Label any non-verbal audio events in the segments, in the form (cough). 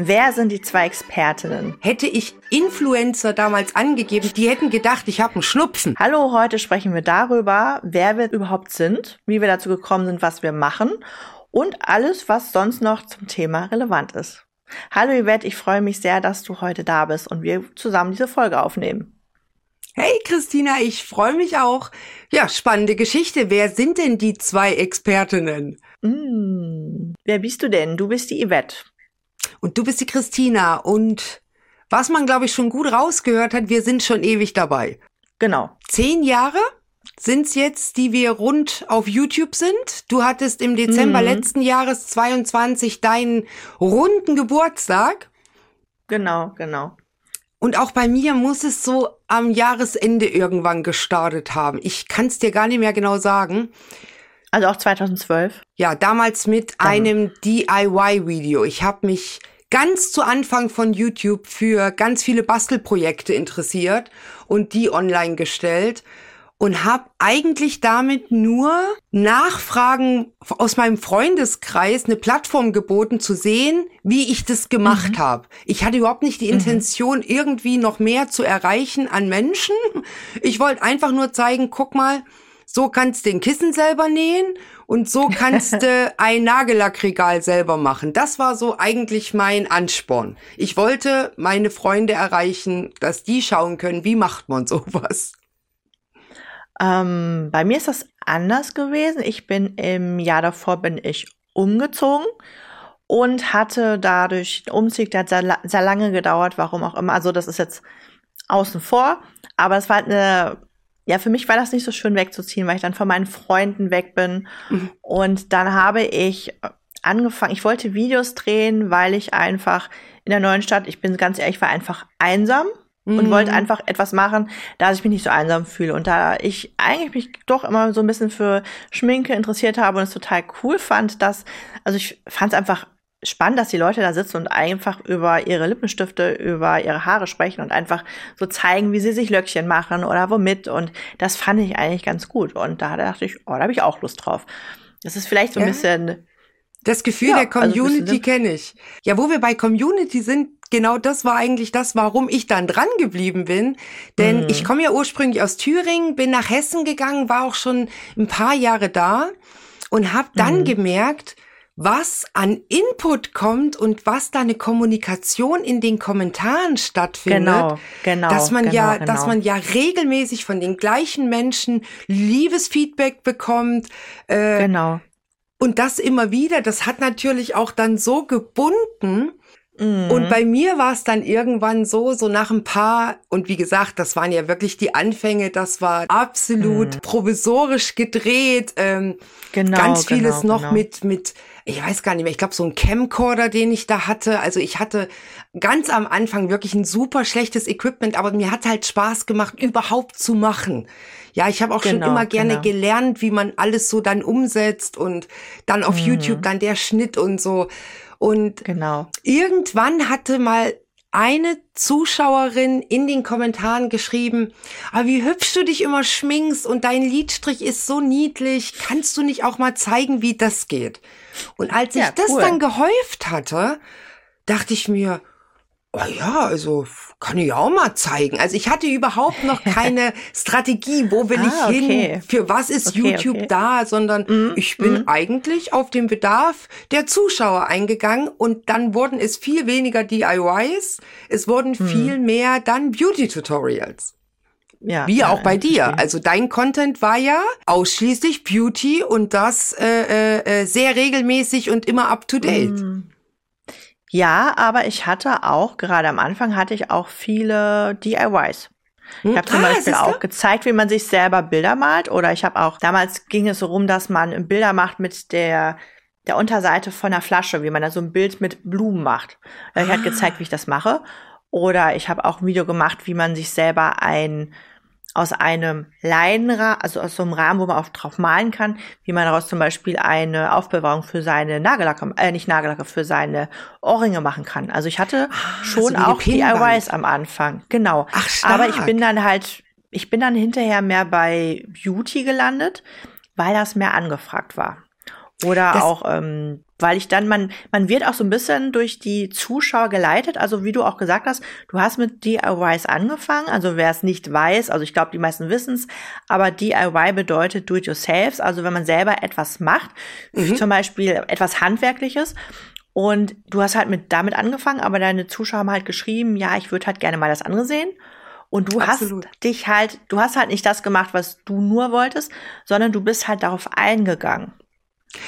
Wer sind die zwei Expertinnen? Hätte ich Influencer damals angegeben, die hätten gedacht, ich habe einen Schnupfen. Hallo, heute sprechen wir darüber, wer wir überhaupt sind, wie wir dazu gekommen sind, was wir machen und alles, was sonst noch zum Thema relevant ist. Hallo Yvette, ich freue mich sehr, dass du heute da bist und wir zusammen diese Folge aufnehmen. Hey Christina, ich freue mich auch. Ja, spannende Geschichte. Wer sind denn die zwei Expertinnen? Mm, wer bist du denn? Du bist die Yvette. Und du bist die Christina. Und was man, glaube ich, schon gut rausgehört hat, wir sind schon ewig dabei. Genau. Zehn Jahre sind's jetzt, die wir rund auf YouTube sind. Du hattest im Dezember mhm. letzten Jahres 22 deinen runden Geburtstag. Genau, genau. Und auch bei mir muss es so am Jahresende irgendwann gestartet haben. Ich kann es dir gar nicht mehr genau sagen. Also auch 2012? Ja, damals mit Dann. einem DIY-Video. Ich habe mich ganz zu Anfang von YouTube für ganz viele Bastelprojekte interessiert und die online gestellt und habe eigentlich damit nur Nachfragen aus meinem Freundeskreis eine Plattform geboten zu sehen, wie ich das gemacht mhm. habe. Ich hatte überhaupt nicht die mhm. Intention, mhm. irgendwie noch mehr zu erreichen an Menschen. Ich wollte einfach nur zeigen, guck mal, so kannst du den Kissen selber nähen und so kannst (laughs) du ein Nagellackregal selber machen. Das war so eigentlich mein Ansporn. Ich wollte meine Freunde erreichen, dass die schauen können, wie macht man sowas. Ähm, bei mir ist das anders gewesen. Ich bin im Jahr davor bin ich umgezogen und hatte dadurch einen Umzug, der hat sehr, sehr lange gedauert, warum auch immer. Also das ist jetzt außen vor, aber es war halt eine, ja, für mich war das nicht so schön wegzuziehen, weil ich dann von meinen Freunden weg bin. Mhm. Und dann habe ich angefangen, ich wollte Videos drehen, weil ich einfach in der neuen Stadt, ich bin ganz ehrlich, war einfach einsam und mhm. wollte einfach etwas machen, da ich mich nicht so einsam fühle. Und da ich eigentlich mich doch immer so ein bisschen für Schminke interessiert habe und es total cool fand, dass, also ich fand es einfach spannend, dass die Leute da sitzen und einfach über ihre Lippenstifte, über ihre Haare sprechen und einfach so zeigen, wie sie sich Löckchen machen oder womit. Und das fand ich eigentlich ganz gut. Und da dachte ich, oh, da habe ich auch Lust drauf. Das ist vielleicht so ein ja. bisschen das Gefühl ja, der also Community also kenne ich. Ja, wo wir bei Community sind, genau das war eigentlich das, warum ich dann dran geblieben bin. Denn mhm. ich komme ja ursprünglich aus Thüringen, bin nach Hessen gegangen, war auch schon ein paar Jahre da und habe dann mhm. gemerkt, was an Input kommt und was da eine Kommunikation in den Kommentaren stattfindet. Genau, genau. Dass man genau, ja, genau. dass man ja regelmäßig von den gleichen Menschen Liebesfeedback bekommt. Äh, genau. Und das immer wieder, das hat natürlich auch dann so gebunden. Mhm. Und bei mir war es dann irgendwann so, so nach ein paar, und wie gesagt, das waren ja wirklich die Anfänge, das war absolut mhm. provisorisch gedreht, ähm, genau, ganz vieles genau, noch genau. mit, mit, ich weiß gar nicht mehr, ich glaube so ein Camcorder, den ich da hatte. Also ich hatte ganz am Anfang wirklich ein super schlechtes Equipment, aber mir hat halt Spaß gemacht, überhaupt zu machen. Ja, ich habe auch genau, schon immer gerne genau. gelernt, wie man alles so dann umsetzt und dann auf mhm. YouTube dann der Schnitt und so. Und genau. irgendwann hatte mal eine Zuschauerin in den Kommentaren geschrieben, aber ah, wie hübsch du dich immer schminkst und dein Lidstrich ist so niedlich, kannst du nicht auch mal zeigen, wie das geht? Und als ich ja, das dann gehäuft hatte, dachte ich mir, oh ja, also kann ich auch mal zeigen. Also ich hatte überhaupt noch (laughs) keine Strategie, wo will ah, ich okay. hin, für was ist okay, YouTube okay. da, sondern mm, ich bin mm. eigentlich auf den Bedarf der Zuschauer eingegangen und dann wurden es viel weniger DIYs, es wurden mm. viel mehr dann Beauty-Tutorials. Ja, Wie auch bei dir. Verstehe. Also dein Content war ja ausschließlich Beauty und das äh, äh, äh sehr regelmäßig und immer up to date. Mm. Ja, aber ich hatte auch, gerade am Anfang hatte ich auch viele DIYs. Ich habe zum ah, Beispiel auch gezeigt, wie man sich selber Bilder malt. Oder ich habe auch, damals ging es so rum, dass man Bilder macht mit der, der Unterseite von der Flasche, wie man da so ein Bild mit Blumen macht. Ich habe ah. gezeigt, wie ich das mache. Oder ich habe auch ein Video gemacht, wie man sich selber ein aus einem Leinenrahmen, also aus so einem Rahmen, wo man auch drauf malen kann, wie man daraus zum Beispiel eine Aufbewahrung für seine Nagellacke, äh, nicht Nagellacke, für seine Ohrringe machen kann. Also ich hatte ah, schon so auch DIYs am Anfang. Genau. Ach, stark. Aber ich bin dann halt, ich bin dann hinterher mehr bei Beauty gelandet, weil das mehr angefragt war. Oder das auch, ähm, weil ich dann, man, man wird auch so ein bisschen durch die Zuschauer geleitet. Also wie du auch gesagt hast, du hast mit DIYs angefangen. Also wer es nicht weiß, also ich glaube, die meisten wissen es, aber DIY bedeutet Do-it-yourself. Also wenn man selber etwas macht, mhm. zum Beispiel etwas Handwerkliches. Und du hast halt mit damit angefangen, aber deine Zuschauer haben halt geschrieben, ja, ich würde halt gerne mal das andere sehen. Und du Absolut. hast dich halt, du hast halt nicht das gemacht, was du nur wolltest, sondern du bist halt darauf eingegangen.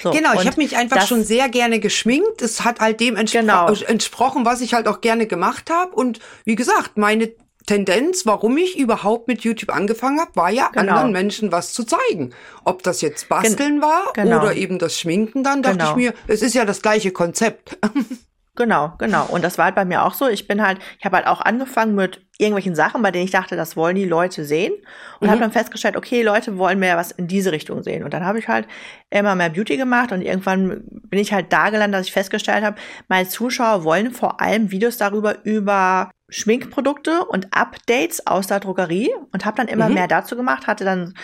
So, genau, ich habe mich einfach schon sehr gerne geschminkt. Es hat halt dem entspro genau. entsprochen, was ich halt auch gerne gemacht habe. Und wie gesagt, meine Tendenz, warum ich überhaupt mit YouTube angefangen habe, war ja genau. anderen Menschen was zu zeigen. Ob das jetzt Basteln Gen war genau. oder eben das Schminken, dann dachte genau. ich mir, es ist ja das gleiche Konzept. (laughs) Genau, genau. Und das war halt bei mir auch so. Ich bin halt, ich habe halt auch angefangen mit irgendwelchen Sachen, bei denen ich dachte, das wollen die Leute sehen. Und mhm. habe dann festgestellt, okay, Leute wollen mehr was in diese Richtung sehen. Und dann habe ich halt immer mehr Beauty gemacht und irgendwann bin ich halt da gelandet, dass ich festgestellt habe, meine Zuschauer wollen vor allem Videos darüber über Schminkprodukte und Updates aus der Drogerie und habe dann immer mhm. mehr dazu gemacht, hatte dann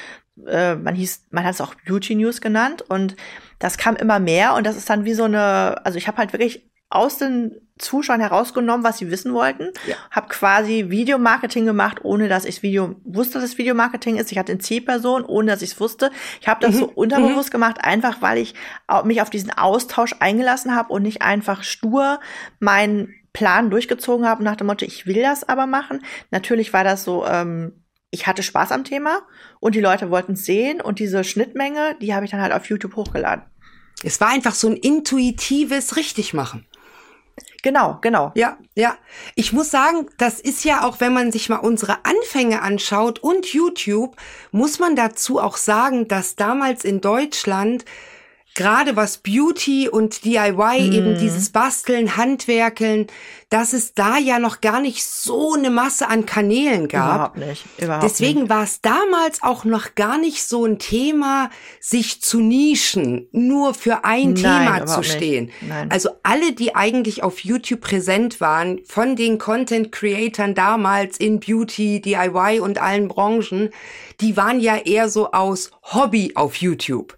äh, man hieß, man hat es auch Beauty News genannt und das kam immer mehr und das ist dann wie so eine, also ich habe halt wirklich aus den Zuschauern herausgenommen, was sie wissen wollten. Ja. Habe quasi Videomarketing gemacht, ohne dass ich Video wusste, dass es Videomarketing ist. Ich hatte eine C-Person, ohne dass ich es wusste. Ich habe das mhm. so unterbewusst mhm. gemacht, einfach weil ich mich auf diesen Austausch eingelassen habe und nicht einfach stur meinen Plan durchgezogen habe nach dem Motto, ich will das aber machen. Natürlich war das so, ähm, ich hatte Spaß am Thema und die Leute wollten es sehen und diese Schnittmenge, die habe ich dann halt auf YouTube hochgeladen. Es war einfach so ein intuitives Richtigmachen. Genau, genau. Ja, ja. Ich muss sagen, das ist ja auch, wenn man sich mal unsere Anfänge anschaut und YouTube, muss man dazu auch sagen, dass damals in Deutschland gerade was Beauty und DIY, mm. eben mhm. dieses Basteln, Handwerkeln, dass es da ja noch gar nicht so eine Masse an Kanälen gab. Überhaupt nicht. Überhaupt Deswegen nicht. war es damals auch noch gar nicht so ein Thema, sich zu nischen, nur für ein Nein, Thema zu stehen. Also alle, die eigentlich auf YouTube präsent waren, von den Content Creatern damals in Beauty, DIY und allen Branchen, die waren ja eher so aus Hobby auf YouTube.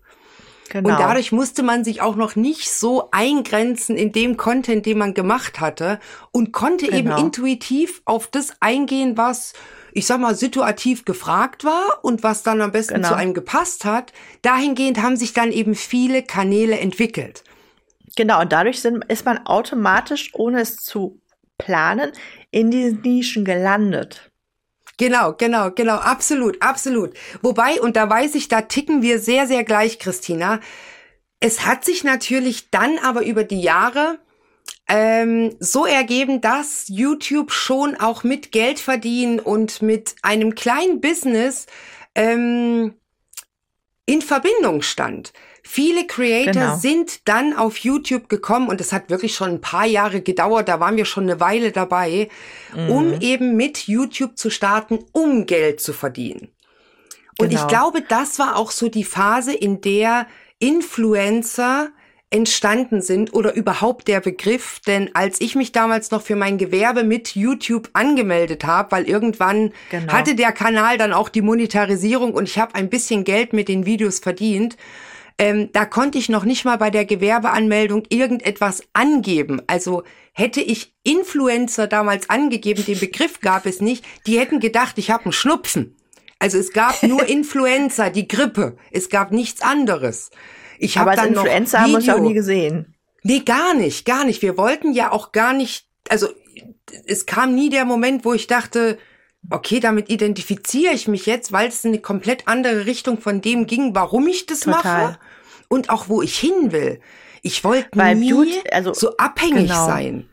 Genau. Und dadurch musste man sich auch noch nicht so eingrenzen in dem Content, den man gemacht hatte und konnte genau. eben intuitiv auf das eingehen, was ich sag mal, situativ gefragt war und was dann am besten genau. zu einem gepasst hat. Dahingehend haben sich dann eben viele Kanäle entwickelt. Genau, und dadurch sind, ist man automatisch, ohne es zu planen, in diesen Nischen gelandet. Genau, genau, genau, absolut, absolut. Wobei, und da weiß ich, da ticken wir sehr, sehr gleich, Christina. Es hat sich natürlich dann aber über die Jahre ähm, so ergeben, dass YouTube schon auch mit Geld verdienen und mit einem kleinen Business ähm, in Verbindung stand. Viele Creator genau. sind dann auf YouTube gekommen und es hat wirklich schon ein paar Jahre gedauert, da waren wir schon eine Weile dabei, mhm. um eben mit YouTube zu starten, um Geld zu verdienen. Und genau. ich glaube, das war auch so die Phase, in der Influencer entstanden sind oder überhaupt der Begriff, denn als ich mich damals noch für mein Gewerbe mit YouTube angemeldet habe, weil irgendwann genau. hatte der Kanal dann auch die Monetarisierung und ich habe ein bisschen Geld mit den Videos verdient ähm, da konnte ich noch nicht mal bei der Gewerbeanmeldung irgendetwas angeben. Also hätte ich Influencer damals angegeben, den Begriff gab es nicht, die hätten gedacht, ich habe einen Schnupfen. Also es gab nur (laughs) Influencer, die Grippe. Es gab nichts anderes. Ich habe dann Influencer noch Video. haben wir auch nie gesehen. Nee, gar nicht, gar nicht. Wir wollten ja auch gar nicht, also es kam nie der Moment, wo ich dachte, okay, damit identifiziere ich mich jetzt, weil es eine komplett andere Richtung von dem ging, warum ich das Total. mache und auch wo ich hin will. Ich wollte nie Beauty, also, so abhängig genau. sein.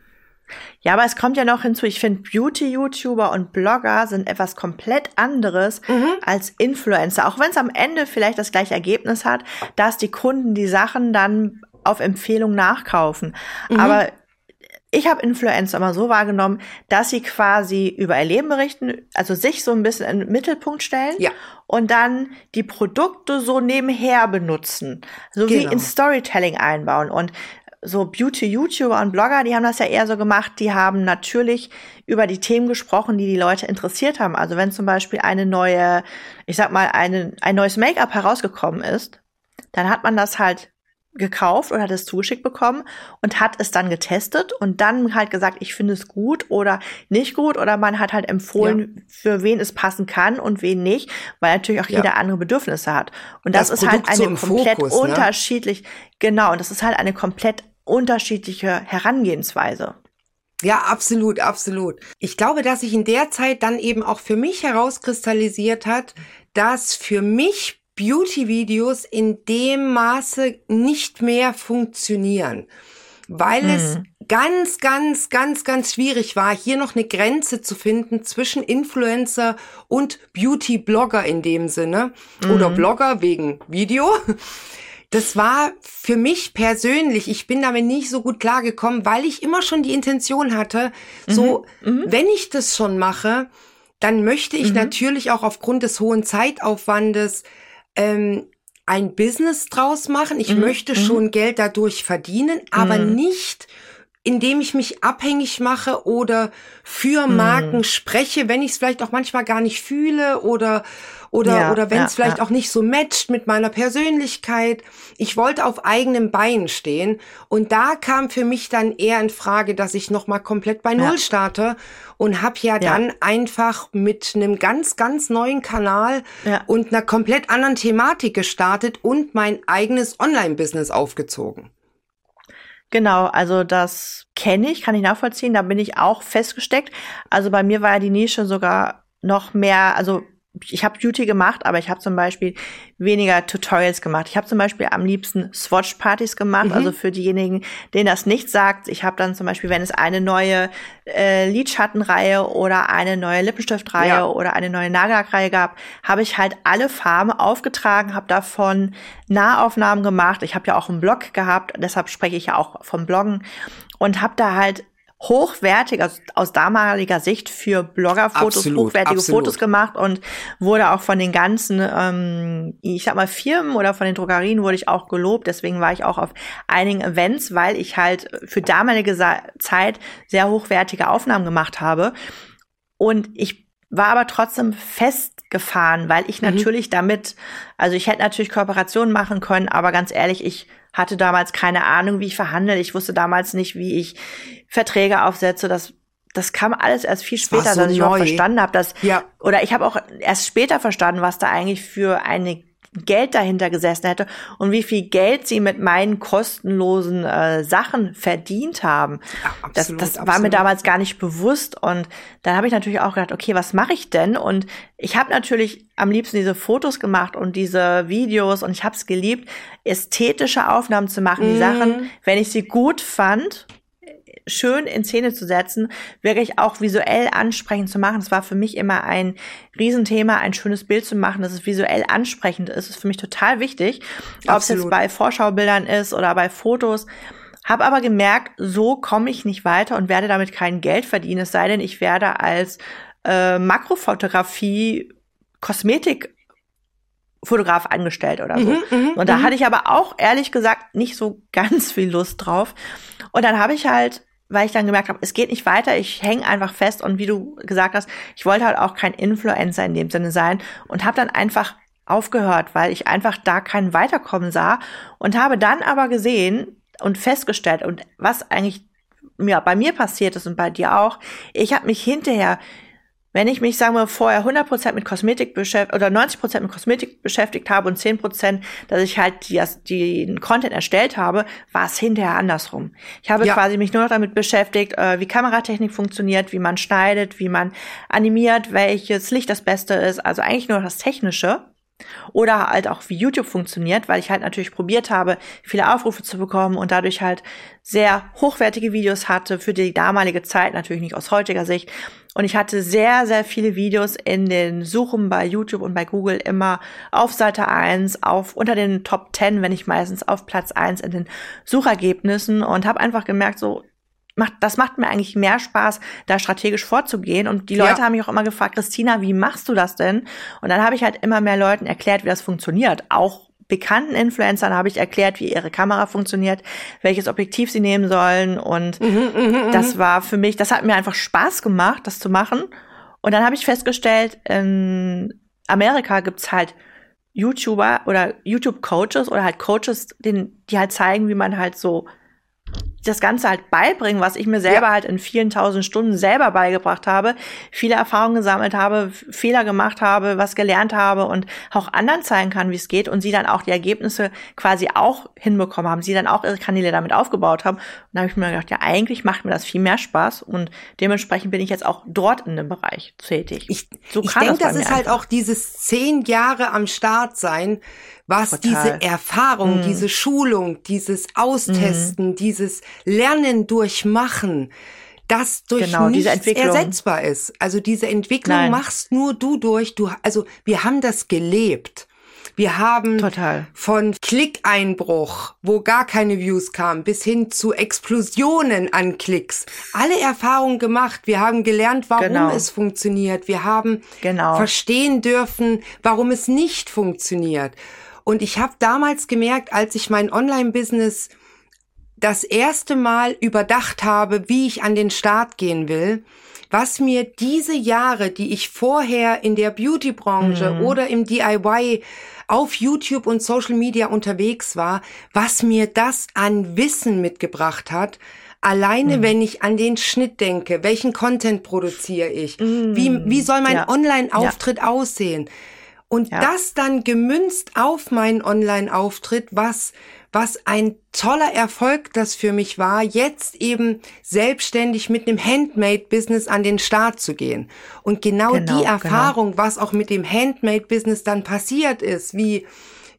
Ja, aber es kommt ja noch hinzu, ich finde Beauty-YouTuber und Blogger sind etwas komplett anderes mhm. als Influencer. Auch wenn es am Ende vielleicht das gleiche Ergebnis hat, dass die Kunden die Sachen dann auf Empfehlung nachkaufen. Mhm. Aber ich habe Influencer immer so wahrgenommen, dass sie quasi über ihr Leben berichten, also sich so ein bisschen in den Mittelpunkt stellen ja. und dann die Produkte so nebenher benutzen, so genau. wie in Storytelling einbauen und so Beauty-YouTuber und Blogger, die haben das ja eher so gemacht, die haben natürlich über die Themen gesprochen, die die Leute interessiert haben. Also wenn zum Beispiel eine neue, ich sag mal, eine, ein neues Make-up herausgekommen ist, dann hat man das halt gekauft oder hat es zugeschickt bekommen und hat es dann getestet und dann halt gesagt, ich finde es gut oder nicht gut oder man hat halt empfohlen, ja. für wen es passen kann und wen nicht, weil natürlich auch ja. jeder andere Bedürfnisse hat. Und das, das ist halt Produkt halt eine komplett Fokus, ne? unterschiedlich, genau, und das ist halt eine komplett unterschiedliche Herangehensweise. Ja, absolut, absolut. Ich glaube, dass sich in der Zeit dann eben auch für mich herauskristallisiert hat, dass für mich Beauty-Videos in dem Maße nicht mehr funktionieren, weil mhm. es ganz, ganz, ganz, ganz schwierig war, hier noch eine Grenze zu finden zwischen Influencer und Beauty-Blogger in dem Sinne mhm. oder Blogger wegen Video. Das war für mich persönlich, ich bin damit nicht so gut klargekommen, weil ich immer schon die Intention hatte, so, mhm. mhm. wenn ich das schon mache, dann möchte ich mhm. natürlich auch aufgrund des hohen Zeitaufwandes ähm, ein Business draus machen. Ich mhm. möchte mhm. schon Geld dadurch verdienen, aber mhm. nicht indem ich mich abhängig mache oder für mhm. Marken spreche, wenn ich es vielleicht auch manchmal gar nicht fühle oder oder ja, oder wenn es ja, vielleicht ja. auch nicht so matcht mit meiner Persönlichkeit. Ich wollte auf eigenem Bein stehen und da kam für mich dann eher in Frage, dass ich noch mal komplett bei Null starte und habe ja, dann einfach mit einem ganz ganz neuen Kanal und einer komplett anderen Thematik gestartet und mein eigenes Online-Business aufgezogen. Genau, also das kenne ich, kann ich nachvollziehen. Da bin ich auch festgesteckt. Also bei mir war ja die Nische sogar noch mehr, also ich habe Beauty gemacht, aber ich habe zum Beispiel weniger Tutorials gemacht. Ich habe zum Beispiel am liebsten Swatch-Partys gemacht, mhm. also für diejenigen, denen das nicht sagt. Ich habe dann zum Beispiel, wenn es eine neue äh, Lidschattenreihe oder eine neue Lippenstiftreihe ja. oder eine neue Nagellackreihe gab, habe ich halt alle Farben aufgetragen, habe davon Nahaufnahmen gemacht. Ich habe ja auch einen Blog gehabt, deshalb spreche ich ja auch vom Bloggen und habe da halt hochwertig, also aus damaliger Sicht für Bloggerfotos absolut, hochwertige absolut. Fotos gemacht und wurde auch von den ganzen, ähm, ich sag mal, Firmen oder von den Drogerien wurde ich auch gelobt. Deswegen war ich auch auf einigen Events, weil ich halt für damalige Zeit sehr hochwertige Aufnahmen gemacht habe. Und ich war aber trotzdem festgefahren, weil ich mhm. natürlich damit, also ich hätte natürlich Kooperationen machen können, aber ganz ehrlich, ich hatte damals keine Ahnung, wie ich verhandle. Ich wusste damals nicht, wie ich Verträge aufsetze. Das, das kam alles erst viel später, so dass ich auch verstanden habe, dass ja. oder ich habe auch erst später verstanden, was da eigentlich für eine Geld dahinter gesessen hätte und wie viel Geld sie mit meinen kostenlosen äh, Sachen verdient haben. Ja, absolut, das das war mir damals gar nicht bewusst und dann habe ich natürlich auch gedacht, okay, was mache ich denn? Und ich habe natürlich am liebsten diese Fotos gemacht und diese Videos und ich habe es geliebt, ästhetische Aufnahmen zu machen, mm. die mhm. Sachen, wenn ich sie gut fand schön in Szene zu setzen, wirklich auch visuell ansprechend zu machen. Das war für mich immer ein Riesenthema, ein schönes Bild zu machen, dass es visuell ansprechend ist. Das ist für mich total wichtig. Ob es jetzt bei Vorschaubildern ist oder bei Fotos. Hab aber gemerkt, so komme ich nicht weiter und werde damit kein Geld verdienen, es sei denn, ich werde als äh, Makrofotografie Kosmetik Fotograf angestellt oder so. Mhm, mhm und da mhm. hatte ich aber auch ehrlich gesagt nicht so (laughs) ganz viel Lust drauf. Und dann habe ich halt weil ich dann gemerkt habe, es geht nicht weiter, ich hänge einfach fest und wie du gesagt hast, ich wollte halt auch kein Influencer in dem Sinne sein und habe dann einfach aufgehört, weil ich einfach da kein Weiterkommen sah und habe dann aber gesehen und festgestellt und was eigentlich ja, bei mir passiert ist und bei dir auch, ich habe mich hinterher wenn ich mich, sagen wir, vorher 100% mit Kosmetik beschäftigt oder 90% mit Kosmetik beschäftigt habe und 10%, dass ich halt die, den Content erstellt habe, war es hinterher andersrum. Ich habe ja. quasi mich nur noch damit beschäftigt, äh, wie Kameratechnik funktioniert, wie man schneidet, wie man animiert, welches Licht das Beste ist, also eigentlich nur das Technische. Oder halt auch wie YouTube funktioniert, weil ich halt natürlich probiert habe, viele Aufrufe zu bekommen und dadurch halt sehr hochwertige Videos hatte für die damalige Zeit, natürlich nicht aus heutiger Sicht. Und ich hatte sehr, sehr viele Videos in den Suchen bei YouTube und bei Google immer auf Seite 1, auf unter den Top 10, wenn nicht meistens auf Platz 1 in den Suchergebnissen und habe einfach gemerkt, so macht, das macht mir eigentlich mehr Spaß, da strategisch vorzugehen. Und die Leute ja. haben mich auch immer gefragt, Christina, wie machst du das denn? Und dann habe ich halt immer mehr Leuten erklärt, wie das funktioniert. Auch bekannten Influencern habe ich erklärt, wie ihre Kamera funktioniert, welches Objektiv sie nehmen sollen. Und mhm, mh, mh. das war für mich, das hat mir einfach Spaß gemacht, das zu machen. Und dann habe ich festgestellt, in Amerika gibt's halt YouTuber oder YouTube-Coaches oder halt Coaches, den, die halt zeigen, wie man halt so das Ganze halt beibringen, was ich mir selber ja. halt in vielen tausend Stunden selber beigebracht habe, viele Erfahrungen gesammelt habe, Fehler gemacht habe, was gelernt habe und auch anderen zeigen kann, wie es geht und sie dann auch die Ergebnisse quasi auch hinbekommen haben, sie dann auch ihre Kanäle damit aufgebaut haben. Und da habe ich mir gedacht, ja, eigentlich macht mir das viel mehr Spaß und dementsprechend bin ich jetzt auch dort in dem Bereich tätig. Ich, so ich denke, das, das ist halt einfach. auch dieses zehn Jahre am Start sein, was Total. diese Erfahrung, mhm. diese Schulung, dieses Austesten, mhm. dieses Lernen durchmachen, das durch genau, nichts ersetzbar ist. Also diese Entwicklung Nein. machst nur du durch. Du, also wir haben das gelebt. Wir haben Total. von Klickeinbruch, wo gar keine Views kamen, bis hin zu Explosionen an Klicks, alle Erfahrungen gemacht. Wir haben gelernt, warum genau. es funktioniert. Wir haben genau. verstehen dürfen, warum es nicht funktioniert. Und ich habe damals gemerkt, als ich mein Online-Business das erste Mal überdacht habe, wie ich an den Start gehen will, was mir diese Jahre, die ich vorher in der Beauty-Branche mhm. oder im DIY auf YouTube und Social Media unterwegs war, was mir das an Wissen mitgebracht hat, Alleine, mhm. wenn ich an den Schnitt denke, welchen Content produziere ich? Mhm. Wie, wie soll mein ja. Online-Auftritt ja. aussehen? Und ja. das dann gemünzt auf meinen Online-Auftritt, was, was ein toller Erfolg das für mich war, jetzt eben selbstständig mit einem Handmade-Business an den Start zu gehen. Und genau, genau die genau. Erfahrung, genau. was auch mit dem Handmade-Business dann passiert ist, wie,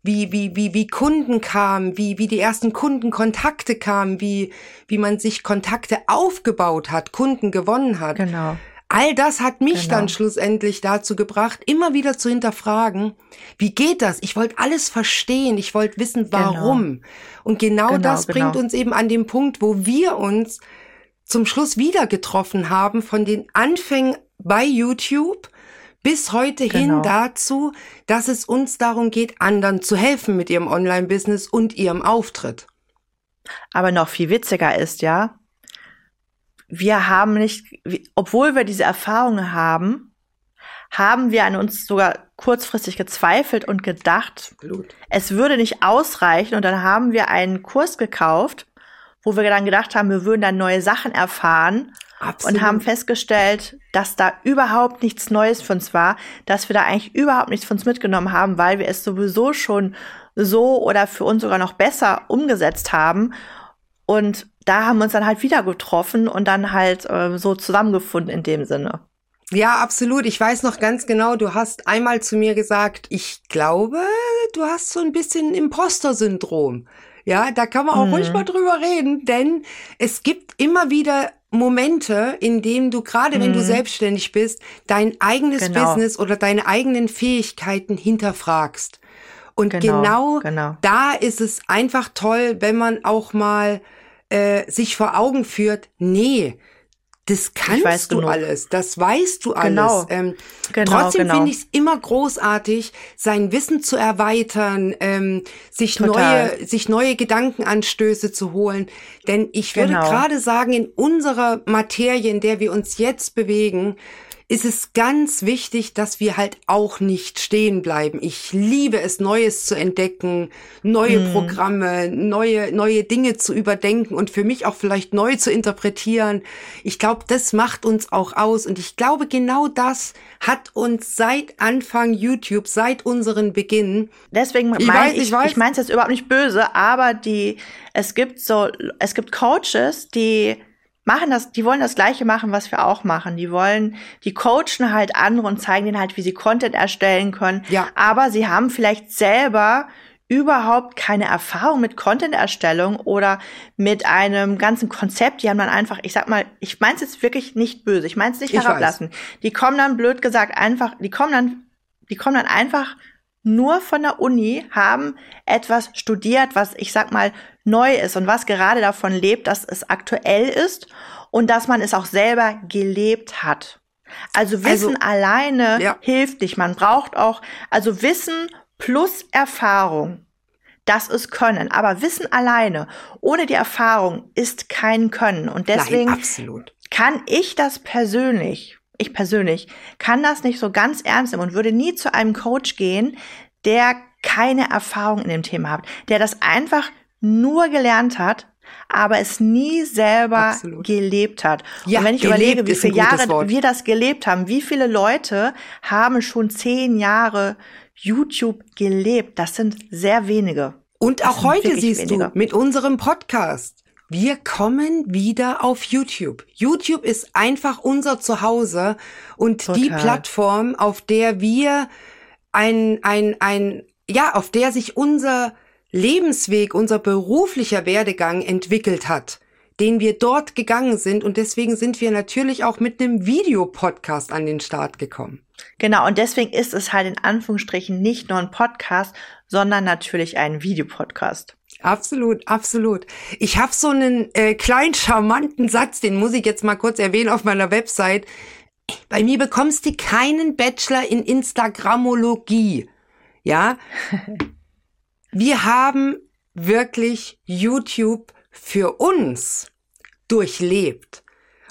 wie, wie, wie, wie Kunden kamen, wie, wie die ersten Kundenkontakte kamen, wie, wie man sich Kontakte aufgebaut hat, Kunden gewonnen hat. Genau. All das hat mich genau. dann schlussendlich dazu gebracht, immer wieder zu hinterfragen, wie geht das? Ich wollte alles verstehen, ich wollte wissen, genau. warum. Genau. Und genau, genau das bringt genau. uns eben an den Punkt, wo wir uns zum Schluss wieder getroffen haben von den Anfängen bei YouTube bis heute hin genau. dazu, dass es uns darum geht, anderen zu helfen mit ihrem Online-Business und ihrem Auftritt. Aber noch viel witziger ist ja, wir haben nicht, obwohl wir diese Erfahrungen haben, haben wir an uns sogar kurzfristig gezweifelt und gedacht, Blut. es würde nicht ausreichen. Und dann haben wir einen Kurs gekauft, wo wir dann gedacht haben, wir würden dann neue Sachen erfahren. Absolut. Und haben festgestellt, dass da überhaupt nichts Neues für uns war, dass wir da eigentlich überhaupt nichts von uns mitgenommen haben, weil wir es sowieso schon so oder für uns sogar noch besser umgesetzt haben. Und da haben wir uns dann halt wieder getroffen und dann halt äh, so zusammengefunden in dem Sinne. Ja, absolut. Ich weiß noch ganz genau, du hast einmal zu mir gesagt, ich glaube, du hast so ein bisschen Imposter-Syndrom. Ja, da kann man auch mhm. ruhig mal drüber reden, denn es gibt immer wieder Momente, in denen du, gerade mhm. wenn du mhm. selbstständig bist, dein eigenes genau. Business oder deine eigenen Fähigkeiten hinterfragst. Und genau, genau, genau da ist es einfach toll, wenn man auch mal äh, sich vor Augen führt, nee, das kannst du genug. alles, das weißt du genau. alles. Ähm, genau, trotzdem genau. finde ich es immer großartig, sein Wissen zu erweitern, ähm, sich neue, sich neue Gedankenanstöße zu holen. Denn ich würde genau. gerade sagen, in unserer Materie, in der wir uns jetzt bewegen, ist es ganz wichtig, dass wir halt auch nicht stehen bleiben. Ich liebe es, Neues zu entdecken, neue mm. Programme, neue, neue Dinge zu überdenken und für mich auch vielleicht neu zu interpretieren. Ich glaube, das macht uns auch aus und ich glaube, genau das hat uns seit Anfang YouTube, seit unseren Beginn. Deswegen ich mein, ich, ich, ich meine es jetzt überhaupt nicht böse, aber die, es gibt so, es gibt Coaches, die machen das, die wollen das Gleiche machen, was wir auch machen. Die wollen, die coachen halt andere und zeigen denen halt, wie sie Content erstellen können. Ja. Aber sie haben vielleicht selber überhaupt keine Erfahrung mit Content-Erstellung oder mit einem ganzen Konzept. Die haben dann einfach, ich sag mal, ich meine es jetzt wirklich nicht böse, ich meine es nicht herablassen. Die kommen dann blöd gesagt einfach, die kommen dann, die kommen dann einfach nur von der Uni, haben etwas studiert, was ich sag mal neu ist und was gerade davon lebt, dass es aktuell ist und dass man es auch selber gelebt hat. Also Wissen also, alleine ja. hilft nicht. Man braucht auch, also Wissen plus Erfahrung. Das ist Können. Aber Wissen alleine, ohne die Erfahrung, ist kein Können. Und deswegen Nein, kann ich das persönlich, ich persönlich, kann das nicht so ganz ernst nehmen und würde nie zu einem Coach gehen, der keine Erfahrung in dem Thema hat, der das einfach nur gelernt hat, aber es nie selber Absolut. gelebt hat. Ja, und wenn ich überlege, wie viele Jahre Wort. wir das gelebt haben, wie viele Leute haben schon zehn Jahre YouTube gelebt, das sind sehr wenige. Und auch heute siehst weniger. du mit unserem Podcast. Wir kommen wieder auf YouTube. YouTube ist einfach unser Zuhause und Total. die Plattform, auf der wir ein, ein, ein, ja, auf der sich unser Lebensweg, unser beruflicher Werdegang entwickelt hat, den wir dort gegangen sind. Und deswegen sind wir natürlich auch mit einem Videopodcast an den Start gekommen. Genau, und deswegen ist es halt in Anführungsstrichen nicht nur ein Podcast, sondern natürlich ein Videopodcast. Absolut, absolut. Ich habe so einen äh, kleinen charmanten Satz, den muss ich jetzt mal kurz erwähnen auf meiner Website. Bei mir bekommst du keinen Bachelor in Instagramologie. Ja? (laughs) Wir haben wirklich YouTube für uns durchlebt.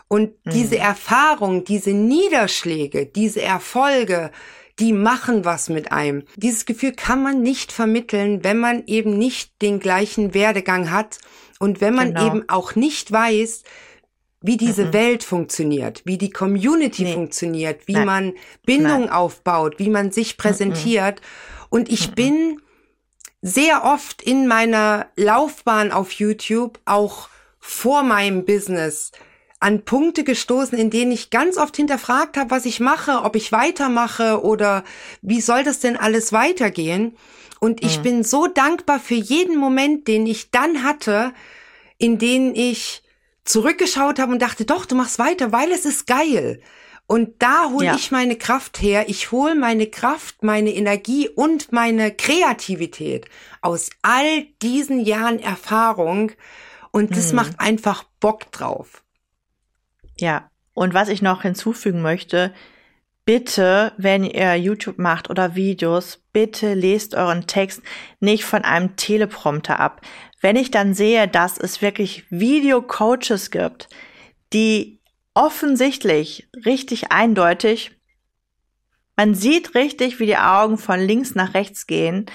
Und mhm. diese Erfahrung, diese Niederschläge, diese Erfolge, die machen was mit einem. Dieses Gefühl kann man nicht vermitteln, wenn man eben nicht den gleichen Werdegang hat und wenn man genau. eben auch nicht weiß, wie diese mhm. Welt funktioniert, wie die Community nee. funktioniert, wie Nein. man Bindung Nein. aufbaut, wie man sich präsentiert. Mhm. Und ich mhm. bin sehr oft in meiner Laufbahn auf YouTube, auch vor meinem Business, an Punkte gestoßen, in denen ich ganz oft hinterfragt habe, was ich mache, ob ich weitermache oder wie soll das denn alles weitergehen. Und ich mhm. bin so dankbar für jeden Moment, den ich dann hatte, in denen ich zurückgeschaut habe und dachte, doch, du machst weiter, weil es ist geil. Und da hole ja. ich meine Kraft her. Ich hole meine Kraft, meine Energie und meine Kreativität aus all diesen Jahren Erfahrung. Und das mhm. macht einfach Bock drauf. Ja, und was ich noch hinzufügen möchte, bitte, wenn ihr YouTube macht oder Videos, bitte lest euren Text nicht von einem Teleprompter ab. Wenn ich dann sehe, dass es wirklich Video-Coaches gibt, die offensichtlich richtig eindeutig, man sieht richtig, wie die Augen von links nach rechts gehen,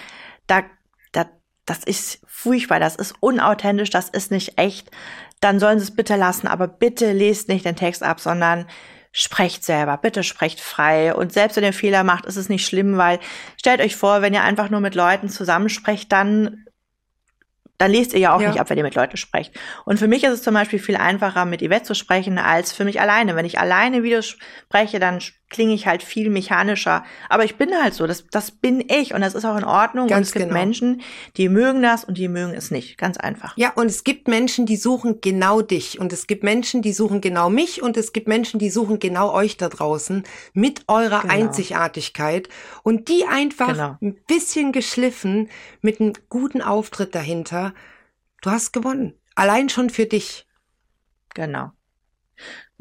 da, da, das ist furchtbar, das ist unauthentisch, das ist nicht echt dann sollen sie es bitte lassen, aber bitte lest nicht den Text ab, sondern sprecht selber, bitte sprecht frei. Und selbst wenn ihr Fehler macht, ist es nicht schlimm, weil stellt euch vor, wenn ihr einfach nur mit Leuten zusammensprecht, dann dann lest ihr ja auch ja. nicht ab, wenn ihr mit Leuten sprecht. Und für mich ist es zum Beispiel viel einfacher, mit Yvette zu sprechen, als für mich alleine. Wenn ich alleine Videos spreche, dann klinge ich halt viel mechanischer. Aber ich bin halt so, das, das bin ich und das ist auch in Ordnung. Ganz und es gibt genau. Menschen, die mögen das und die mögen es nicht. Ganz einfach. Ja, und es gibt Menschen, die suchen genau dich. Und es gibt Menschen, die suchen genau mich. Und es gibt Menschen, die suchen genau euch da draußen mit eurer genau. Einzigartigkeit. Und die einfach genau. ein bisschen geschliffen mit einem guten Auftritt dahinter. Du hast gewonnen. Allein schon für dich. Genau.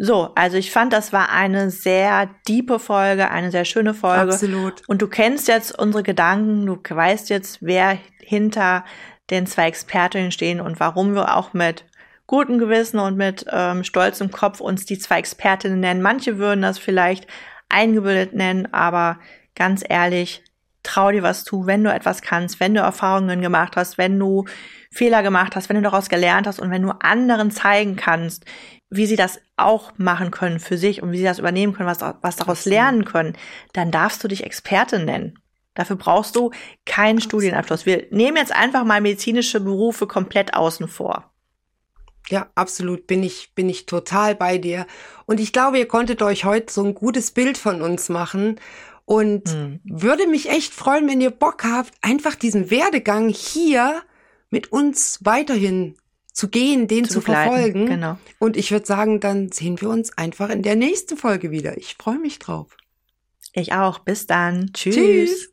So, also ich fand, das war eine sehr diepe Folge, eine sehr schöne Folge. Absolut. Und du kennst jetzt unsere Gedanken, du weißt jetzt, wer hinter den zwei Expertinnen stehen und warum wir auch mit gutem Gewissen und mit ähm, stolzem Kopf uns die zwei Expertinnen nennen. Manche würden das vielleicht eingebildet nennen, aber ganz ehrlich, trau dir was zu, wenn du etwas kannst, wenn du Erfahrungen gemacht hast, wenn du Fehler gemacht hast, wenn du daraus gelernt hast und wenn du anderen zeigen kannst, wie sie das auch machen können für sich und wie sie das übernehmen können, was, was daraus lernen können, dann darfst du dich Experte nennen. Dafür brauchst du keinen. Studienabschluss. Wir nehmen jetzt einfach mal medizinische Berufe komplett außen vor. Ja, absolut bin ich, bin ich total bei dir. Und ich glaube, ihr konntet euch heute so ein gutes Bild von uns machen. Und hm. würde mich echt freuen, wenn ihr Bock habt, einfach diesen Werdegang hier mit uns weiterhin zu gehen, den zu, zu verfolgen. Genau. Und ich würde sagen, dann sehen wir uns einfach in der nächsten Folge wieder. Ich freue mich drauf. Ich auch. Bis dann. Tschüss. Tschüss.